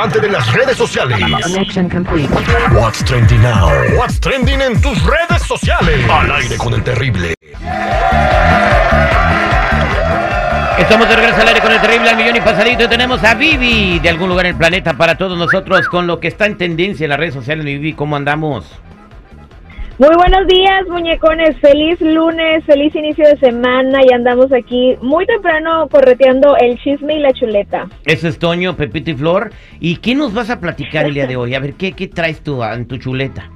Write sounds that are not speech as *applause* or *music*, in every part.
relevante de las redes sociales. What's trending now? What's trending en tus redes sociales? Al aire con el terrible. Estamos de regreso al aire con el terrible al millón y pasadito y tenemos a Vivi de algún lugar en el planeta para todos nosotros con lo que está en tendencia en las redes sociales. Vivi, ¿cómo andamos? Muy buenos días, muñecones. Feliz lunes, feliz inicio de semana y andamos aquí muy temprano correteando el chisme y la chuleta. Eso es Toño, Pepito y Flor. ¿Y qué nos vas a platicar el día de hoy? A ver, ¿qué, qué traes tú en tu chuleta?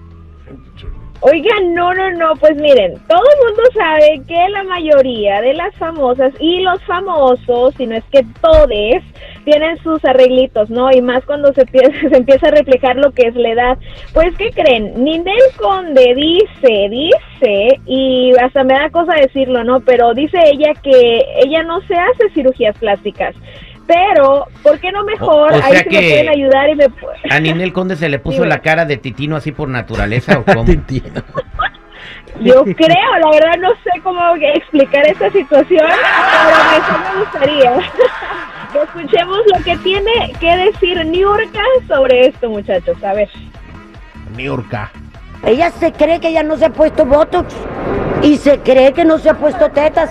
Oigan, no, no, no, pues miren, todo el mundo sabe que la mayoría de las famosas y los famosos, si no es que todes, tienen sus arreglitos, ¿no? Y más cuando se, *laughs* se empieza a reflejar lo que es la edad. Pues, ¿qué creen? Ninel Conde dice, dice, y hasta me da cosa decirlo, ¿no? Pero dice ella que ella no se hace cirugías plásticas. Pero, ¿por qué no mejor? O- o Ahí sea que me pueden ayudar y me... ¿A Ninel Conde se le puso Dime. la cara de titino así por naturaleza o *laughs* cómo? Yo creo, la verdad no sé cómo explicar esta situación, pero eso me *laughs* gustaría. Que *laughs* Escuchemos lo que tiene que decir Niurka sobre esto, muchachos. A ver. Niurka. Ella se cree que ya no se ha puesto Botox y se cree que no se ha puesto tetas.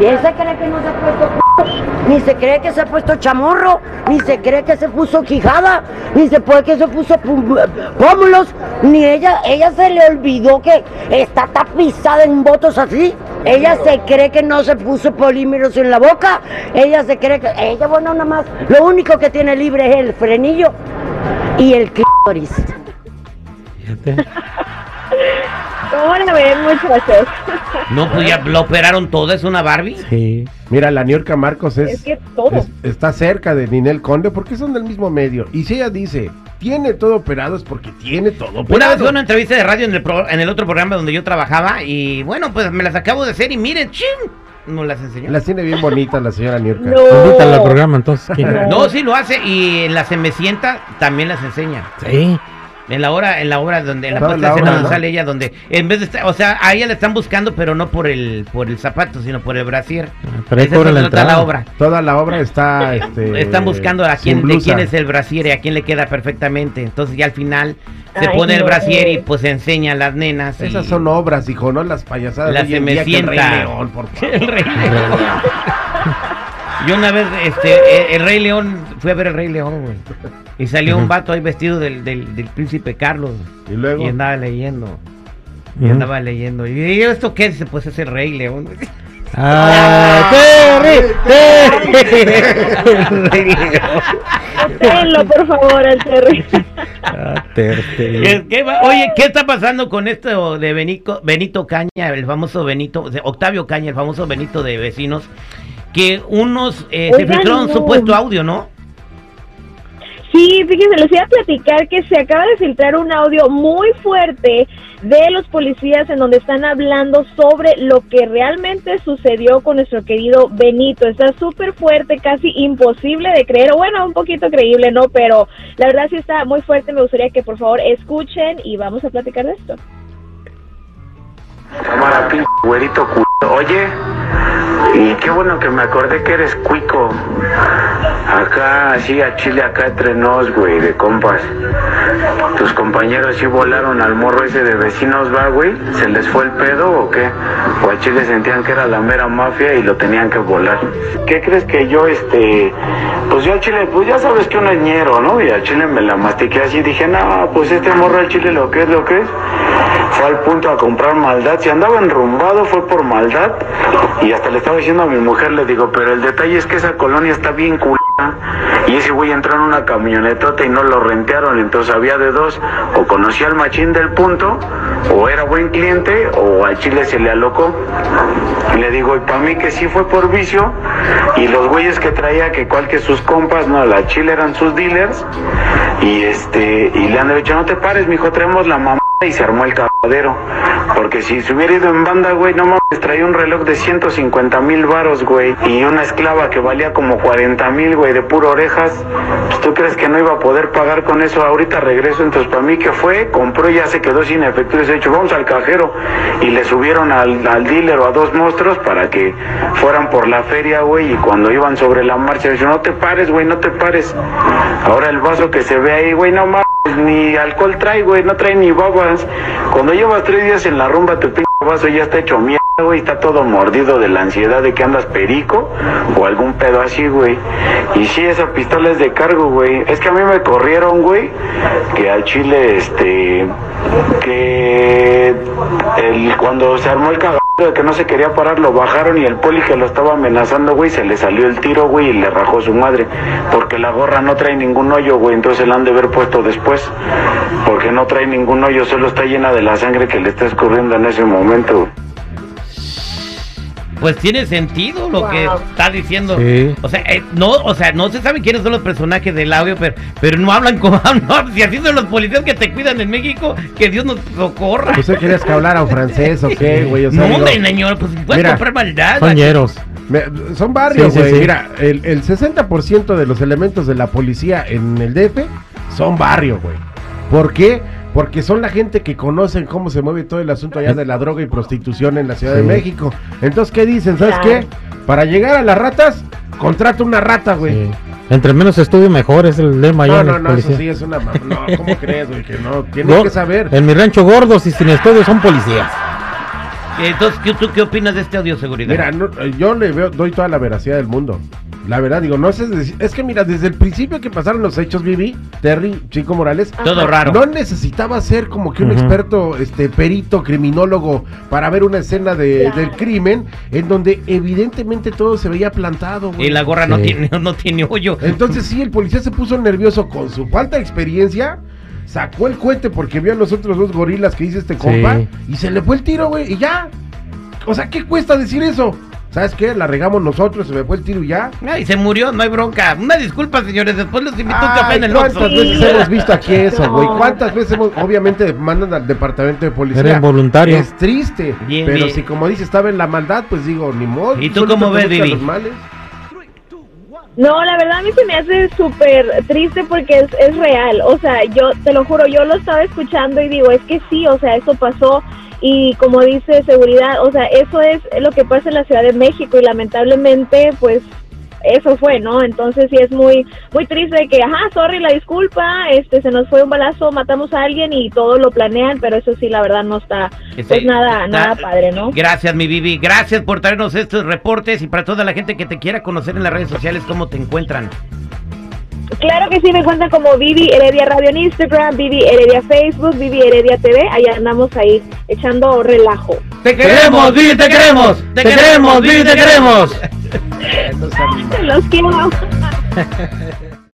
Y él se cree que no se ha puesto p- ni se cree que se ha puesto chamorro, ni se cree que se puso quijada, ni se puede que se puso pómulos, ni ella, ella se le olvidó que está tapizada en botos así. Ella se cree que no se puso polímeros en la boca, ella se cree que, ella bueno nada más, lo único que tiene libre es el frenillo y el clítoris. ¿Cómo la ven, muchachos? No, pues ya lo operaron todo, es una Barbie. Sí. Mira, la Niurka Marcos es, Es que todo. es- está cerca de Ninel Conde porque son del mismo medio. Y si ella dice, tiene todo operado es porque tiene todo Una vez operado. fue una entrevista de radio en el, pro- en el otro programa donde yo trabajaba y bueno, pues me las acabo de hacer y miren, chin, no las enseñó. Las tiene bien bonitas la señora Niurka. No. Al programa entonces. ¿quién? No, sí lo hace y en la Se me sienta también las enseña. Sí. En la hora, en la obra donde, en la Toda puesta la obra, donde ¿no? sale ella, donde en vez de estar, o sea, a ella la están buscando, pero no por el, por el zapato, sino por el brasier. Pero ahí cobra la entrada. la obra. Toda la obra está. *laughs* Este, Están buscando a quién, de quién es el brasier y a quién le queda perfectamente. Entonces ya al final se Ay, pone el brasier y pues enseña a las nenas. y- Esas son obras, hijo, no las payasadas. La de me que el Rey sienta. León, por *laughs* favor. El Rey León. *laughs* Yo una vez, este, eh, el Rey León, fui a ver el Rey León, güey. Y salió un vato ahí vestido del, del, del príncipe Carlos. Y luego. Y andaba leyendo. Y andaba leyendo. Y ¿y esto qué? Dice, pues es el Rey León. *laughs* ¡Ah, *laughs* Terry! ¡Terry! El Rey León. Tenlo, por favor, al Terry. *laughs* Ah, Terry. ¿Qué- qué va? Oye, ¿qué está pasando con esto de Benito, Benito Caña, el famoso Benito, de Octavio Caña, el famoso Benito de vecinos? Que unos eh, se Oigan, un no. supuesto audio, ¿no? Sí, fíjense, les iba a platicar que se acaba de filtrar un audio muy fuerte de los policías en donde están hablando sobre lo que realmente sucedió con nuestro querido Benito. Está súper fuerte, casi imposible de creer, o bueno, un poquito creíble, ¿no? Pero la verdad sí está muy fuerte, me gustaría que por favor escuchen y vamos a platicar de esto. Cámara, pinche güerito cu... Oye, y qué bueno que me acordé que eres cuico. Acá, así a Chile, acá entre nos, güey, de compas. Tus compañeros sí volaron al morro ese de vecinos, va, güey. ¿Se les fue el pedo o qué? O a Chile sentían que era la mera mafia y lo tenían que volar. ¿Qué crees que yo, este... Pues yo a Chile, pues ya sabes que uno es ñero, ¿no? Y a Chile me la mastiqué así. Dije, no, pues este morro al Chile lo que es, lo que es fue al punto a comprar maldad. Si andaba enrumbado fue por maldad. Y hasta le estaba diciendo a mi mujer, le digo, pero el detalle es que esa colonia está bien culera. Y ese güey entró en una camionetota y no lo rentearon. Entonces había de dos. O conocía al machín del punto, o era buen cliente, o al chile se le alocó. Le digo, y para mí que sí fue por vicio. Y los güeyes que traía, que cual que sus compas, no, la chile eran sus dealers. Y este, y le han dicho, no te pares, mijo, traemos la mamá y se armó el cagadero. Porque si se hubiera ido en banda, güey, no mames, traía un reloj de 150 mil varos, güey. Y una esclava que valía como 40 mil, güey, de puro orejas. Pues tú crees que no iba a poder pagar con eso. Ahorita regreso, entonces para mí que fue, compró y ya se quedó sin efectivo. Se dicho, vamos al cajero. Y le subieron al, al dealer o a dos monstruos para que fueran por la feria, güey. Y cuando iban sobre la marcha, dijo, no te pares, güey, no te pares. Ahora el vaso que se ve ahí, güey, no mames, ni alcohol trae, güey, no trae ni babas. Cuando llevas tres días en la rumba, tu pinche vaso ya está hecho mierda, güey, está todo mordido de la ansiedad de que andas perico o algún pedo así, güey. Y sí, esa pistola es de cargo, güey. Es que a mí me corrieron, güey, que al chile, este, que el, cuando se armó el cagado de que no se quería parar, lo bajaron y el poli que lo estaba amenazando, güey, se le salió el tiro, güey, y le rajó su madre. Porque la gorra no trae ningún hoyo, güey, entonces la han de haber puesto después. Porque no trae ningún hoyo, solo está llena de la sangre que le está escurriendo en ese momento. Pues tiene sentido lo que está diciendo. Sí. O sea, eh, no, o sea, no se sabe quiénes son los personajes del audio, pero, pero no hablan como *laughs* no, si así son los policías que te cuidan en México, que Dios nos socorra. ¿Tú se querías que hablara francés o qué, güey? O sea, no, digo, hombre, señor, pues puedes mira, comprar maldad. Son ñeros. me- son barrios, Sí, sí, güey. sí. Mira, el, el 60% de los elementos de la policía en el DF son barrio, güey. ¿Por qué? Porque son la gente que conocen cómo se mueve todo el asunto allá de la droga y prostitución en la Ciudad de. México. Entonces, ¿qué dicen? ¿Sabes qué? Para llegar a las ratas, contrata una rata, güey. Sí. Entre menos estudio, mejor es el lema No, no, no, eso sí es una... No, ¿cómo *laughs* crees, güey? Que no, tienes que saber. En mi rancho gordos y sin estudio son policías. Entonces, ¿qué- ¿tú qué opinas de este audio seguridad? Mira, no, yo le veo, doy toda la veracidad del mundo. La verdad, digo, no sé, es que mira, desde el principio que pasaron los hechos, Vivi, Terry, Chico Morales, todo raro. no necesitaba ser como que un experto, este, perito, criminólogo, para ver una escena de, Claro. del crimen en donde evidentemente todo se veía plantado, güey. y la gorra no tiene no tiene hoyo. Entonces sí, el policía se puso nervioso con su falta de experiencia, sacó el cohete porque vio a los otros dos gorilas que dice este compa Sí. y se le fue el tiro, güey, y ya. O sea, ¿qué cuesta decir eso? ¿Sabes qué? La regamos nosotros, se me fue el tiro y ya. Ay, se murió, no hay bronca. Una disculpa, señores, después los invito a un café en el ¿Cuántas Oxxo. veces Sí. hemos visto aquí *laughs* eso, güey? ¿Cuántas veces hemos, obviamente, mandan al departamento de policía? Era involuntario. Es triste, Bien, pero bien. si como dice estaba en la maldad, pues digo, ni modo. ¿Y tú cómo ves, Vivi? los males. No, la verdad a mí se me hace súper triste porque es, es real. O sea, yo te lo juro, yo lo estaba escuchando y digo, es que sí, o sea, eso pasó. Y como dice seguridad, o sea, eso es lo que pasa en la Ciudad de México y lamentablemente, pues eso fue, ¿no? Entonces sí es muy muy triste que, ajá, sorry, la disculpa, este se nos fue un balazo, matamos a alguien y todo lo planean, pero eso sí, la verdad no está, pues nada, está- nada padre, ¿no? Gracias, mi Vivi. Gracias por traernos estos reportes y para toda la gente que te quiera conocer en las redes sociales, ¿cómo te encuentran? Claro que sí, me encuentran como Vivi Heredia Radio en Instagram, Vivi Heredia Facebook, Vivi Heredia TV, ahí andamos ahí echando relajo. ¡Te queremos, Vivi, te queremos! ¡Te queremos, Vivi, te queremos! *laughs* Los quiero. *laughs*